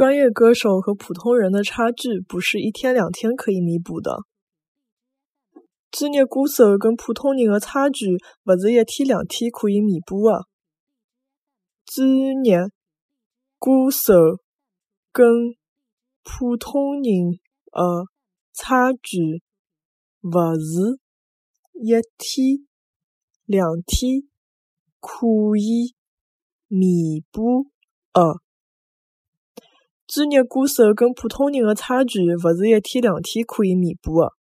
专业歌手和普通人的差距不是一天两天可以弥补的。专业歌手跟普通人的差距不是一天两天可以弥补的。专业歌手跟普通人的差距不是一天两天可以弥补的。专业歌手跟普通人的差距勿是一天两天可以弥补的。